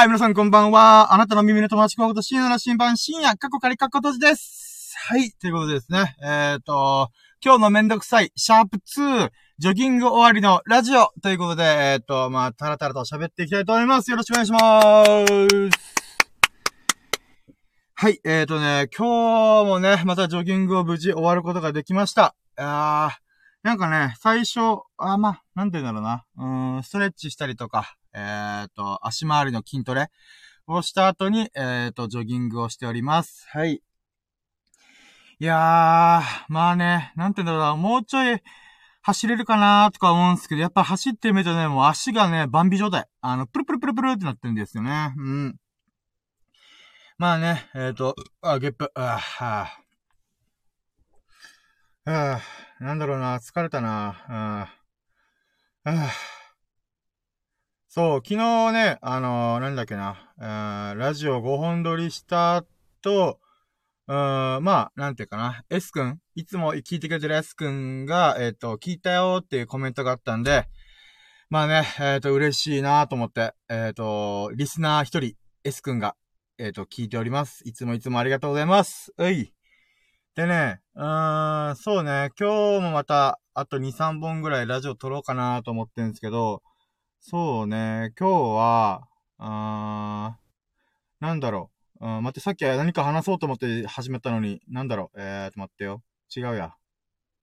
はい、皆さんこんばんは。あなたの耳の友達候補と深夜の新版深夜、過去仮過去閉じです。はい、ということでですね。えっ、ー、と、今日のめんどくさい、シャープ2、ジョギング終わりのラジオということで、えっ、ー、と、まあ、たらたらと喋っていきたいと思います。よろしくお願いします。はい、えっ、ー、とね、今日もね、またジョギングを無事終わることができました。あー、なんかね、最初、あ、まあ、なんて言うんだろうな。うん、ストレッチしたりとか、えっ、ー、と、足回りの筋トレをした後に、えっ、ー、と、ジョギングをしております。はい。いやー、まあね、なんて言うんだろうな、もうちょい走れるかなーとか思うんですけど、やっぱ走ってみるとね、もう足がね、バンビ状態。あの、プルプルプルプルってなってるんですよね。うん。まあね、えっ、ー、と、あ、ゲップ、あ、はぁ、あ。あなんだろうな、疲れたな。ああそう、昨日ね、あのー、なんだっけな、あラジオ5本撮りしたと、うん、まあ、なんていうかな、S くん、いつも聞いてくれてる S くんが、えっ、ー、と、聞いたよっていうコメントがあったんで、まあね、えっ、ー、と、嬉しいなと思って、えっ、と、リスナー一人、S くんが、えっ、と、聞いております。いつもいつもありがとうございます。うい。でね、うーん、そうね、今日もまた、あと2、3本ぐらいラジオ撮ろうかなと思ってるんですけど、そうね、今日は、あー、なんだろう。うん、待って、さっきは何か話そうと思って始めたのに、なんだろう。えーと、待ってよ。違うや。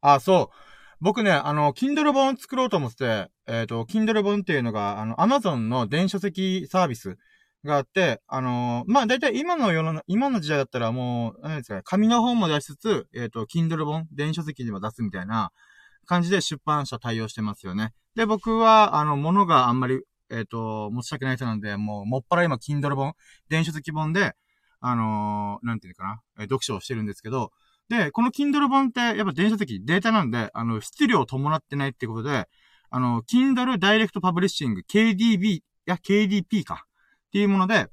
あ、そう。僕ね、あの、Kindle 本作ろうと思ってて、えっ、ー、と、Kindle 本っていうのが、あの、Amazon の電子書籍サービスがあって、あのー、まあ、だいたい今の世の、今の時代だったらもう、何ですかね、紙の本も出しつつ、えっ、ー、と、Kindle 本、電子書籍でも出すみたいな感じで出版社対応してますよね。で、僕は、あの、物があんまり、えっ、ー、と、持ちたくない人なんで、もう、もっぱら今、Kindle 本、電子書籍本で、あのなんていうのかな、え読書をしてるんですけど、で、この Kindle 本って、やっぱ電子書籍、データなんで、あの、質量を伴ってないってことで、あの、Kindle Direct Publishing、KDB、いや、KDP か。っていうもので、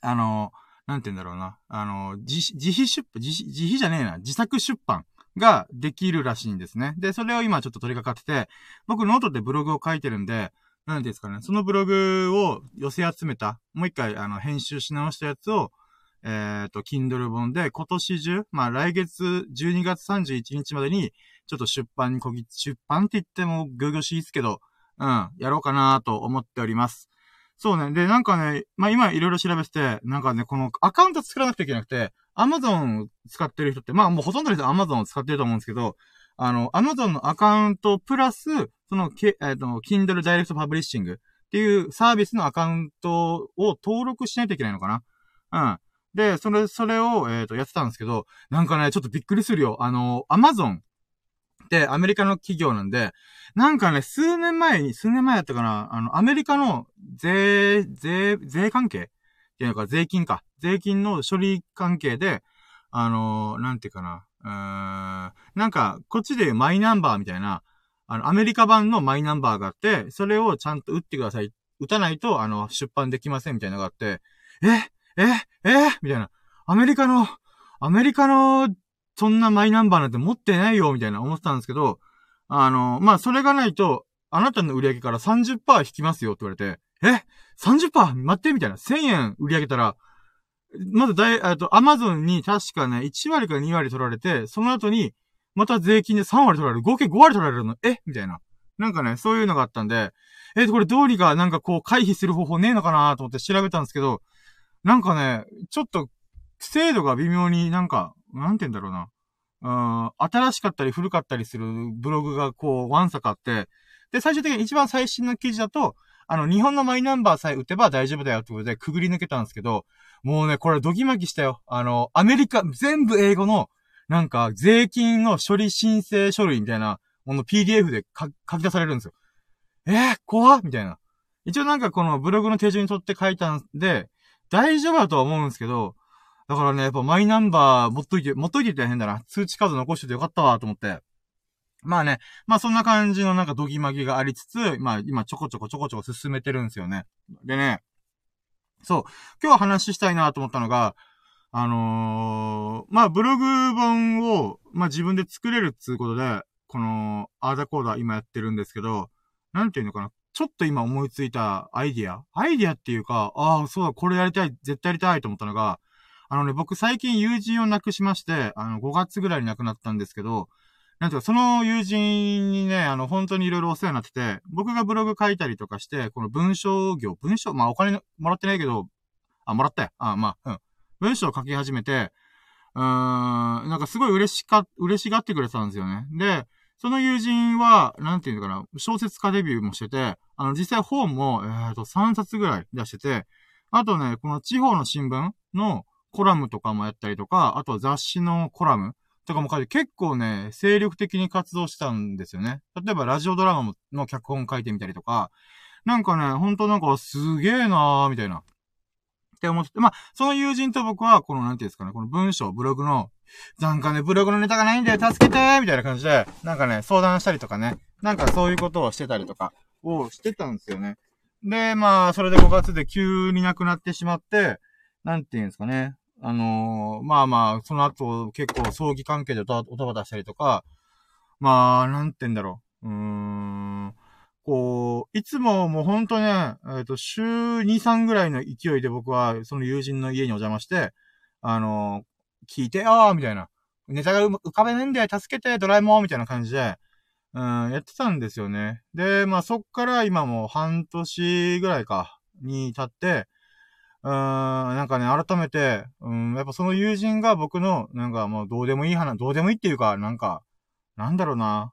あの、なんて言うんだろうな。あの、自、自費出版、自、費じゃねえな。自作出版ができるらしいんですね。で、それを今ちょっと取り掛かってて、僕ノートでブログを書いてるんで、なんですかね。そのブログを寄せ集めた、もう一回、あの、編集し直したやつを、えっ、ー、と、Kindle 本で今年中、まあ来月12月31日までに、ちょっと出版にこぎ、出版って言っても仰々しいですけど、うん、やろうかなと思っております。そうね。で、なんかね、まあ、今いろいろ調べてて、なんかね、このアカウント作らなくちゃいけなくて、アマゾン使ってる人って、まあもうほとんどの人アマゾンを使ってると思うんですけど、あの、アマゾンのアカウントプラス、その、け、えっ、ー、と、Kindle Direct Publishing っていうサービスのアカウントを登録しないといけないのかなうん。で、それ、それを、えっ、ー、と、やってたんですけど、なんかね、ちょっとびっくりするよ。あの、アマゾンってアメリカの企業なんで、なんかね、数年前に、数年前やったかな、あの、アメリカの税、税、税関係？っていうのか、税金か。税金の処理関係で、あのー、なんていうかな、うーん、なんか、こっちでマイナンバーみたいな、あの、アメリカ版のマイナンバーがあって、それをちゃんと打ってください。打たないと、あの、出版できませんみたいなのがあって、ええ？え？え？みたいな。アメリカの、アメリカのそんなマイナンバーなんて持ってないよ、みたいな思ってたんですけど、あの、まあ、それがないと、あなたの売り上げから30%引きますよって言われて、え ?30% 待ってみたいな。1000円売り上げたら、まずだい、えと、アマゾンに確かね、1割か2割取られて、その後に、また税金で3割取られる。合計5割取られるの。え？みたいな。なんかね、そういうのがあったんで、えこれどうにかなんかこう回避する方法ねえのかなと思って調べたんですけど、なんかね、ちょっと、精度が微妙になんか、なんて言うんだろうな。うん、新しかったり古かったりするブログがこう、ワンサかって、で、最終的に一番最新の記事だと、あの、日本のマイナンバーさえ打てば大丈夫だよってことでくぐり抜けたんですけど、もうね、これドギマギしたよ。あの、アメリカ、全部英語の、なんか、税金の処理申請書類みたいなもの PDF で書き出されるんですよ。えー、怖っみたいな。一応なんかこのブログの手順にとって書いたんで、大丈夫だとは思うんですけど、だからね、やっぱマイナンバー持っといて、持っといてって変だな。通知数残しててよかったわ、と思って。まあね、まあそんな感じのなんかドギマギがありつつ、まあ今ちょこちょこちょこちょこ進めてるんですよね。でね、そう、今日話したいなと思ったのが、あのー、まあブログ本を、まあ自分で作れるっつうことで、この、アーダコーダー今やってるんですけど、なんていうのかな。ちょっと今思いついたアイディアアイディアっていうか、ああ、そうだ、これやりたい、絶対やりたいと思ったのが、あのね、僕最近友人を亡くしまして、あの、5月ぐらいに亡くなったんですけど、なんていうか、その友人にね、あの、本当にいろいろお世話になってて、僕がブログ書いたりとかして、この文章業、文章、まあお金もらってないけど、あ、もらったよ。あ、まあ、うん。文章を書き始めて、うーん、なんかすごい嬉しか、嬉しがってくれたんですよね。で、その友人は、なんていうのかな、小説家デビューもしてて、あの、実際本も、えっ、と、3冊ぐらい出してて、あとね、この地方の新聞のコラムとかもやったりとか、あとは雑誌のコラムとかも書いて、結構ね、精力的に活動したんですよね。例えば、ラジオドラマの脚本書いてみたりとか、なんかね、ほんとなんかすげえなーみたいな。って思って、まあ、その友人と僕は、この、なんていうんですかね、この文章、ブログの、なんかね、ブログのネタがないんだよ、助けてーみたいな感じで、なんかね、相談したりとかね、なんかそういうことをしてたりとか、をしてたんですよね。で、まあ、それで5月で急に亡くなってしまって、なんていうんですかね。あのー、まあまあ、その後結構葬儀関係で音を出したりとか、まあ、なんて言うんだろう。うーん。こう、いつももうほんとね、えっ、ー、と、週2、3ぐらいの勢いで僕はその友人の家にお邪魔して、あのー、聞いてよーみたいな。ネタが浮かべねんで、助けて、ドラえもんみたいな感じで、うん、やってたんですよね。で、まあそっから今もう半年ぐらいか、に経って、うーん、なんかね、改めて、うん、やっぱその友人が僕の、なんかもうどうでもいい話、どうでもいいっていうか、なんか、なんだろうな、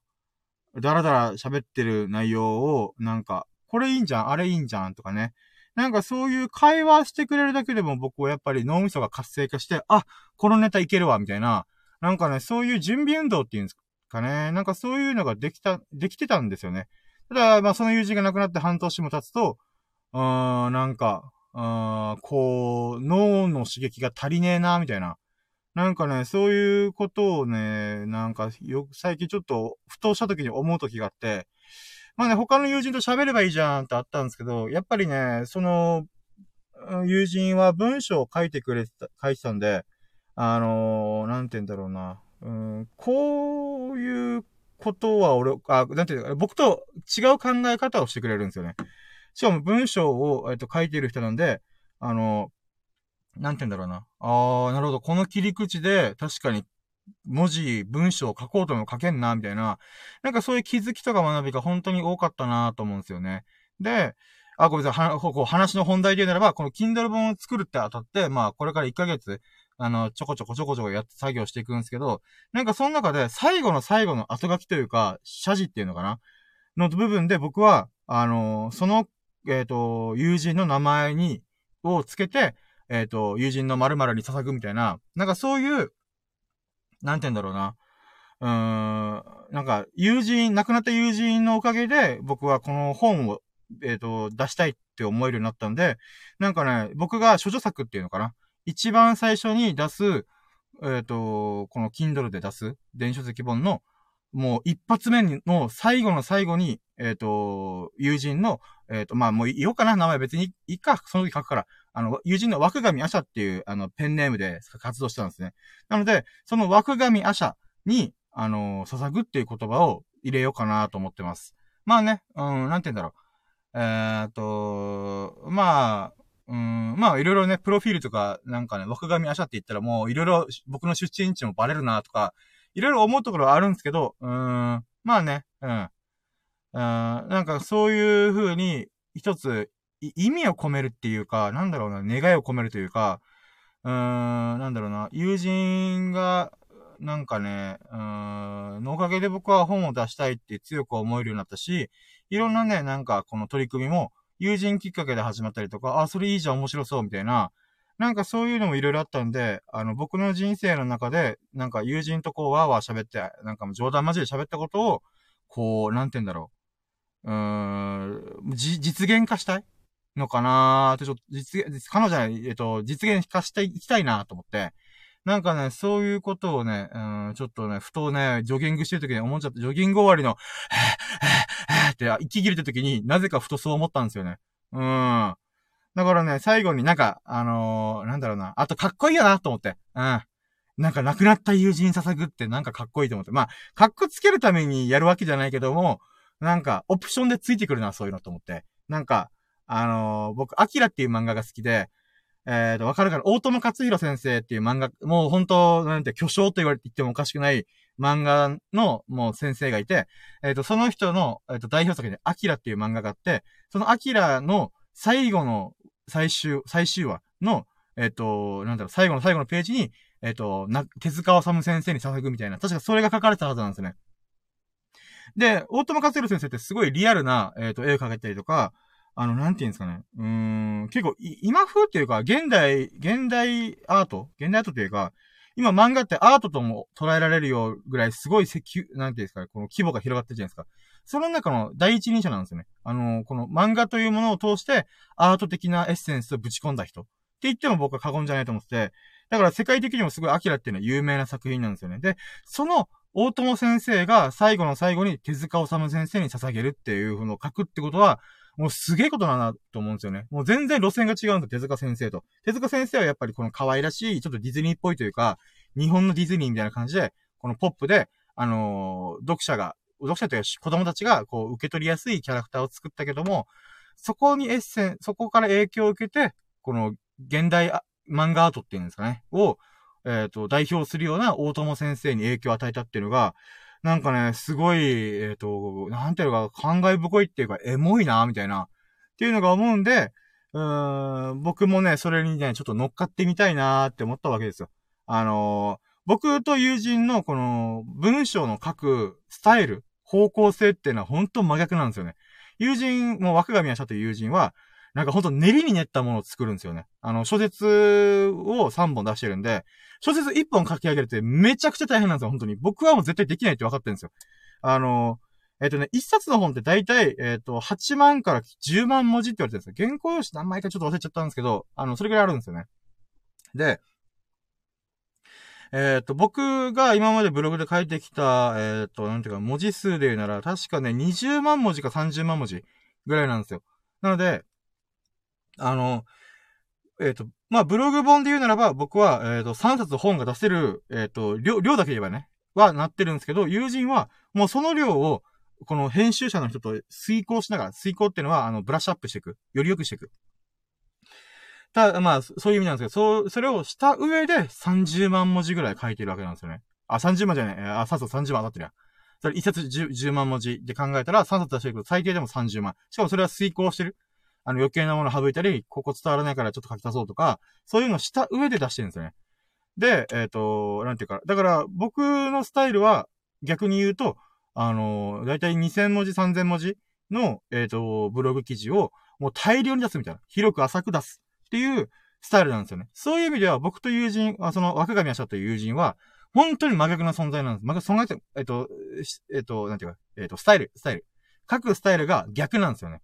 だらだら喋ってる内容を、なんか、これいいんじゃん、あれいいんじゃんとかね。なんかそういう会話してくれるだけでも僕はやっぱり脳みそが活性化して、あ、このネタいけるわ、みたいな。なんかね、そういう準備運動っていうんですかね。なんかそういうのができた、できてたんですよね。ただ、まあその友人が亡くなって半年も経つと、うーん、なんか、あこう、脳の刺激が足りねえな、みたいな。なんかね、そういうことをね、なんか、よ、最近ちょっと、ふとした時に思う時があって、まあね、他の友人と喋ればいいじゃんってあったんですけど、やっぱりね、その、友人は文章を書いてくれてた、書いてたんで、あのー、なんて言うんだろうな。うん、こういうことは俺、あ、なんていうか、僕と違う考え方をしてくれるんですよね。しかも文章を、えっと、書いている人なんで、あの、なんて言うんだろうな。あー、なるほど。この切り口で、確かに、文字、文章を書こうとも書けんな、みたいな。なんかそういう気づきとか学びが本当に多かったなと思うんですよね。で、あ、ごめんなさい。は、こう、話の本題で言うならば、この Kindle 本を作るって当たって、まあ、これから1ヶ月、あの、ちょこちょこちょこちょこやって作業していくんですけど、なんかその中で最後の最後の後書きというか、謝辞っていうのかな？の部分で僕は、あのその、えっ、ー、と、友人の名前に、をつけて、えっ、ー、と、友人の〇〇に捧ぐみたいな、なんかそういう、なんて言うんだろうな。うーん、なんか、友人、亡くなった友人のおかげで、僕はこの本を、えっ、ー、と、出したいって思えるようになったんで、なんかね、僕が処女作っていうのかな。一番最初に出す、えっ、ー、と、この Kindle で出す電子書籍本の、もう一発目の最後の最後に、えっ、ー、と、友人の、えっ、ー、と、まあもう言おうかな、名前別にいいか、その時書くから、あの、友人の枠上アシャっていう、あの、ペンネームで活動したんですね。なので、その枠上アシャに、あの、捧ぐっていう言葉を入れようかなと思ってます。まあね、うん、なんて言うんだろう。えっ、と、まあ、うん、まあ、いろいろね、プロフィールとか、なんかね、枠上アシャって言ったらもう、いろいろ僕の出身地もバレるなとか、いろいろ思うところはあるんですけど、うーん、まあね、うん。うん、なんかそういう風に、一つ、意味を込めるっていうか、なんだろうな、願いを込めるというか、うーん、なんだろうな、友人が、なんかね、うーん、のおかげで僕は本を出したいって強く思えるようになったし、いろんなね、なんかこの取り組みも、友人きっかけで始まったりとか、あ、それいいじゃん、面白そう、みたいな、なんかそういうのもいろいろあったんで、あの、僕の人生の中で、なんか友人とこう、わーわー喋って、なんかもう冗談交じり喋ったことを、こう、なんて言うんだろう。うーん、じ、実現化したいのかなーって、ちょっと、実現、彼女は、えっと、実現化していきたいなと思って。なんかね、そういうことをね、うん、ちょっとね、ふとね、ジョギングしてる時に思っちゃって、ジョギング終わりの、へぇ、へぇ、へぇって息切れた時になぜかふとそう思ったんですよね。うん。だからね、最後になんか、あのー、なんだろうな。あとかっこいいよなと思って。うん。なんか亡くなった友人捧ぐってなんかかっこいいと思って。まあ、かっこつけるためにやるわけじゃないけども、なんか、オプションでついてくるな、そういうのと思って。なんか、あのー、僕、アキラっていう漫画が好きで、えっ、ー、と、わかるかな？大友克弘先生っていう漫画、もう本当、なんて、巨匠と言われて言ってもおかしくない漫画の、もう先生がいて、えっ、ー、と、その人の、えっ、と、代表作で、アキラっていう漫画があって、そのアキラの最後の最終、最終話の、えっ、と、なんだろう、最後の最後のページに、えっ、と、な、手塚治虫先生に捧ぐみたいな、確かそれが書かれたはずなんですね。で、大友克弘先生ってすごいリアルな、えっ、と、絵を描けたりとか、あの、なんて言うんですかね。うーん、結構、今風っていうか、現代、現代アート現代アートっていうか、今漫画ってアートとも捉えられるようぐらいすごい石油、なんていうんですかね、この規模が広がってるじゃないですか。その中の第一人者なんですよね。あの、この漫画というものを通してアート的なエッセンスをぶち込んだ人。って言っても僕は過言じゃないと思ってて、だから世界的にもすごいアキラっていうのは有名な作品なんですよね。で、その大友先生が最後の最後に手塚治虫先生に捧げるっていう風のを書くってことは、もうすげえことだなと思うんですよね。もう全然路線が違うんだ、手塚先生と。手塚先生はやっぱりこの可愛らしい、ちょっとディズニーっぽいというか、日本のディズニーみたいな感じで、このポップで、あのー、読者が、読者という子供たちがこう受け取りやすいキャラクターを作ったけども、そこにエッセン、そこから影響を受けて、この現代漫画アートっていうんですかね、を、えっ、ー、と、代表するような大友先生に影響を与えたっていうのが、なんかね、すごい、えっ、ー、と、なんていうのか、感慨深いっていうか、エモいな、みたいな、っていうのが思うんで、うーん、僕もね、それにね、ちょっと乗っかってみたいなーって思ったわけですよ。あのー、僕と友人のこの文章の書くスタイル、方向性っていうのは本当真逆なんですよね。友人、もう枠上社という友人は、なんかほんと練りに練ったものを作るんですよね。あの、諸説を3本出してるんで、諸説1本書き上げるってめちゃくちゃ大変なんですよ、本当に。僕はもう絶対できないって分かってるんですよ。あの、えっ、ー、とね、1冊の本って大体、えっ、ー、と、8万から10万文字って言われてるんですよ。原稿用紙何枚かちょっと忘れちゃったんですけど、あの、それぐらいあるんですよね。で、えっ、ー、と、僕が今までブログで書いてきた、えっ、と、なんていうか、文字数で言うなら、確かね、20万文字か30万文字ぐらいなんですよ。なので、あの、えっ、ー、と、まあ、ブログ本で言うならば、僕は、えっ、と、3冊本が出せる、えっ、と、量、量だけ言えばね、はなってるんですけど、友人は、もうその量を、この編集者の人と遂行しながら、遂行っていうのは、あの、ブラッシュアップしていく。より良くしていく。た、まあ、そういう意味なんですけど、そう、それをした上で30万文字ぐらい書いてるわけなんですよね。あ、30万じゃない、あ、3冊30万当たってるやん。それ1冊 10, 10万文字で考えたら、3冊出してるけど、最低でも30万。しかもそれは遂行してる。あの余計なもの省いたり、ここ伝わらないからちょっと書き足そうとか、そういうのをした上で出してるんですよね。で、えっ、ー、と、なんていうか、だから僕のスタイルは逆に言うと、あの、だいたい2000文字、3000文字の、えっ、ー、と、ブログ記事をもう大量に出すみたいな。広く浅く出すっていうスタイルなんですよね。そういう意味では僕と友人、その若神社という友人は、本当に真逆な存在なんです。真逆、存在、えっ、と、えっ、と、なんていうか、えっ、と、スタイル、スタイル。書くスタイルが逆なんですよね。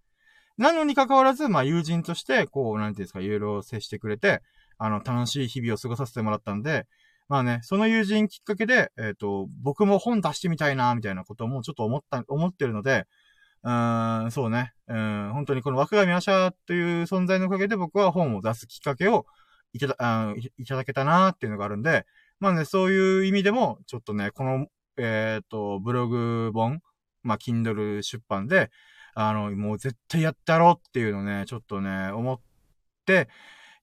なのに関わらず、まあ友人として、こう、なんていうんですか、いろいろ接してくれて、あの、楽しい日々を過ごさせてもらったんで、まあね、その友人きっかけで、えっ、ー、と、僕も本出してみたいな、みたいなこともちょっと思った、思ってるので、うん、そうね、うん、本当にこの枠上アシャという存在のおかげで僕は本を出すきっかけをいただ、あいただけたなっていうのがあるんで、まあね、そういう意味でも、ちょっとね、この、えっ、ー、と、ブログ本、まあ、Kindle 出版で、あの、もう絶対やってやろうっていうのね、ちょっとね、思って、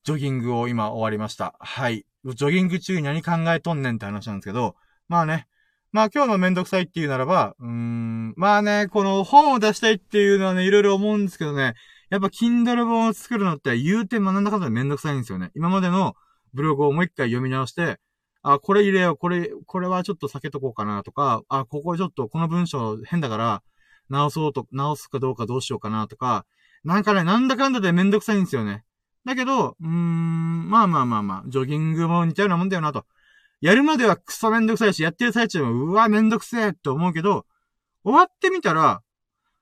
ジョギングを今終わりました。はい。ジョギング中に何考えとんねんって話なんですけど、まあね。まあ今日のめんどくさいっていうならば、うーん、まあね、この本を出したいっていうのはね、いろいろ思うんですけどね、やっぱ Kindle 本を作るのって言うて学んだ方でめんどくさいんですよね。今までのブログをもう一回読み直して、あ、これ入れよう、これ、これはちょっと避けとこうかなとか、あ、ここちょっとこの文章変だから、直そうと、直すかどうかどうしようかなとか、なんかね、なんだかんだでめんどくさいんですよね。だけど、うーん、まあまあまあまあ、ジョギングも似たようなもんだよなと。やるまではクソめんどくさいし、やってる最中も、うわ、めんどくせえって思うけど、終わってみたら、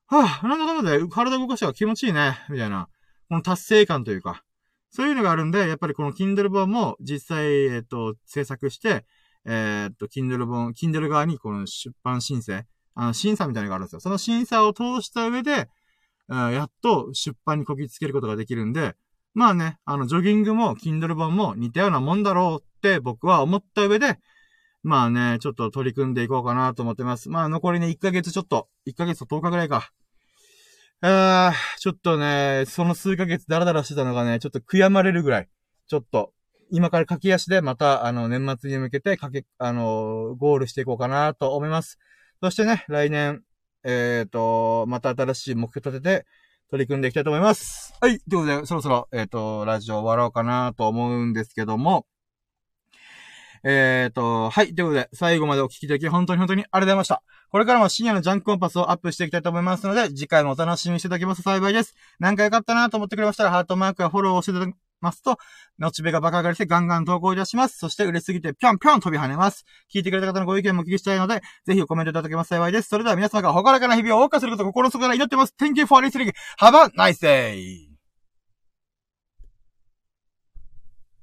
はぁ、なんだかんだで体動かしたら気持ちいいね、みたいな、この達成感というか、そういうのがあるんで、やっぱりこの Kindle 本も実際、えっと、制作して、え、っと、Kindle 本、Kindle 側にこの出版申請、あの、審査みたいなのがあるんですよ。その審査を通した上で、やっと出版にこぎつけることができるんで、まあね、あの、ジョギングも、Kindle 本も似たようなもんだろうって僕は思った上で、まあね、ちょっと取り組んでいこうかなと思ってます。まあ残りね、1ヶ月ちょっと、1ヶ月と10日ぐらいか。あー、ちょっとね、その数ヶ月ダラダラしてたのがね、ちょっと悔やまれるぐらい、ちょっと、今から駆け足でまた、あの、年末に向けて、かけ、あの、ゴールしていこうかなと思います。そしてね、来年、えっ、ー、と、また新しい目標立てて、取り組んでいきたいと思います。はい。ということで、そろそろ、えっ、ー、と、ラジオ終わろうかなと思うんですけども、えっ、ー、と、はい。ということで、最後までお聞きいただき、本当に本当にありがとうございました。これからも深夜のジャンクコンパスをアップしていきたいと思いますので、次回もお楽しみにしていただけますと幸いです。何か良かったなと思ってくれましたら、ハートマークやフォローをしていただますと、モチベがバカ上がりしてガンガン投稿いたします。そして売れすぎてぴょんぴょん飛び跳ねます。聞いてくれた方のご意見もお聞きしたいので、ぜひコメントいただけます幸いです。それでは皆様がほがらかな日々を謳歌することを心の底から祈ってます。Thank you for listening. Have a nice day!